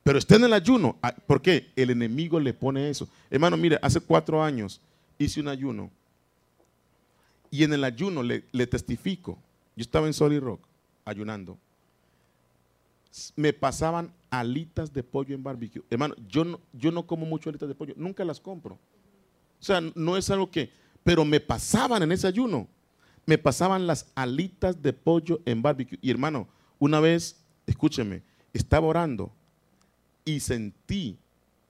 Pero está en el ayuno. Ah, ¿Por qué? El enemigo le pone eso. Hermano, mire, hace cuatro años hice un ayuno y en el ayuno le, testifico. Yo estaba en Solid Rock ayunando me pasaban alitas de pollo en barbecue. Hermano, yo no, yo no como mucho alitas de pollo, nunca las compro. O sea, no es algo que, pero me pasaban en ese ayuno, me pasaban las alitas de pollo en barbecue. Y hermano, una vez, escúcheme, estaba orando y sentí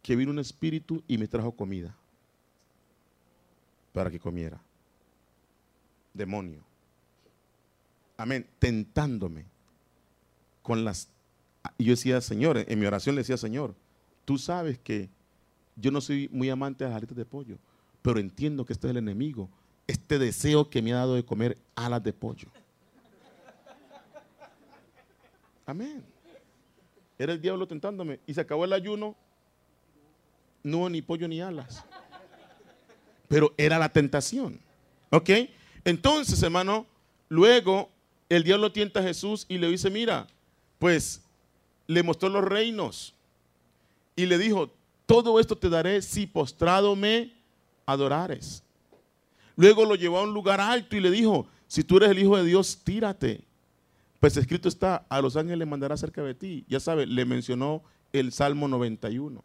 que vino un espíritu y me trajo comida para que comiera. Demonio. Amén. Tentándome con las y yo decía, Señor, en mi oración le decía, Señor, tú sabes que yo no soy muy amante de las alitas de pollo, pero entiendo que este es el enemigo, este deseo que me ha dado de comer alas de pollo. Amén. Era el diablo tentándome y se acabó el ayuno. No ni pollo ni alas. Pero era la tentación. ¿Ok? Entonces, hermano, luego el diablo tienta a Jesús y le dice, mira, pues le mostró los reinos y le dijo, todo esto te daré si postrado me adorares. Luego lo llevó a un lugar alto y le dijo, si tú eres el Hijo de Dios, tírate. Pues escrito está, a los ángeles le mandará cerca de ti. Ya sabe, le mencionó el Salmo 91.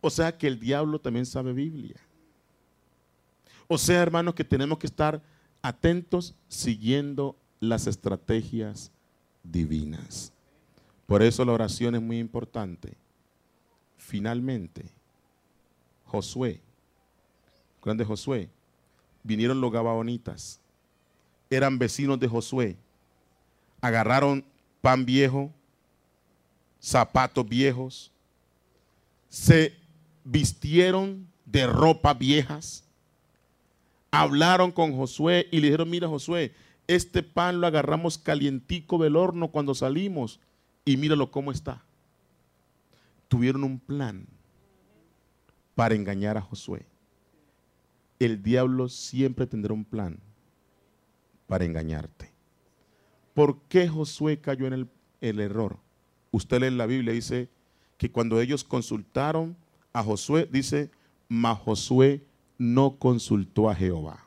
O sea que el diablo también sabe Biblia. O sea, hermanos, que tenemos que estar atentos siguiendo las estrategias divinas. Por eso la oración es muy importante. Finalmente, Josué, grande Josué, vinieron los gabaonitas, eran vecinos de Josué, agarraron pan viejo, zapatos viejos, se vistieron de ropa viejas, hablaron con Josué y le dijeron, mira Josué, este pan lo agarramos calientico del horno cuando salimos y míralo cómo está. Tuvieron un plan para engañar a Josué. El diablo siempre tendrá un plan para engañarte. ¿Por qué Josué cayó en el, error? Usted lee en la Biblia, dice que cuando ellos consultaron a Josué, dice, mas Josué no consultó a Jehová.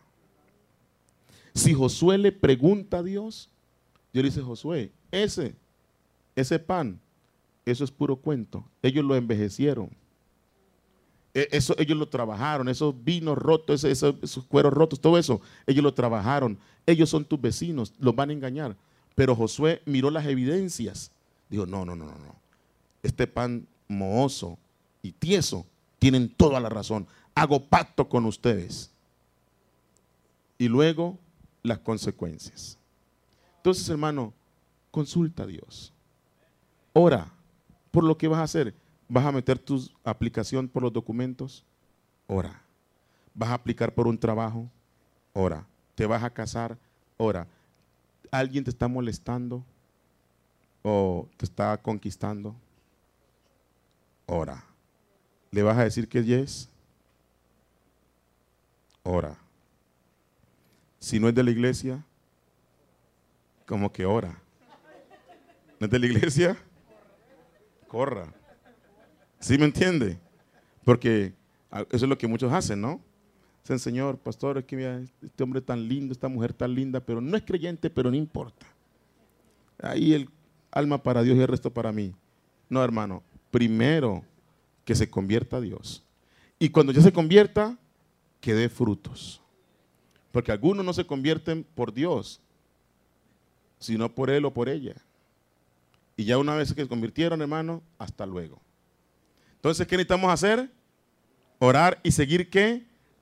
Si Josué le pregunta a Dios, Dios le dice, Josué, ese ese pan, eso es puro cuento. Ellos lo envejecieron. E, eso, ellos lo trabajaron, esos vinos rotos, esos, cueros rotos, todo eso, ellos lo trabajaron. Ellos son tus vecinos, los van a engañar. Pero Josué miró las evidencias. Dijo, no, no, no, no, no. Este pan mohoso y tieso tienen toda la razón. Hago pacto con ustedes. Y luego las consecuencias. Entonces, hermano, consulta a Dios. Ora por lo que vas a hacer. ¿Vas a meter tu aplicación por los documentos? Ora. ¿Vas a aplicar por un trabajo? Ora. ¿Te vas a casar? Ora. ¿Alguien te está molestando? ¿O te está conquistando? Ora. ¿Le vas a decir que yes? Ora. Si no es de la iglesia, como que ora. ¿No es de la iglesia? Corra. ¿Sí me entiende? Porque eso es lo que muchos hacen, ¿no? Dicen, Señor, pastor, es que este hombre tan lindo, esta mujer tan linda, pero no es creyente, pero no importa. Ahí el alma para Dios y el resto para mí. No, hermano, primero que se convierta a Dios. Y cuando ya se convierta, que dé frutos. Porque algunos no se convierten por Dios, sino por Él o por ella. Y ya una vez que se convirtieron, hermano, hasta luego. Entonces, ¿qué necesitamos hacer? Orar y seguir qué?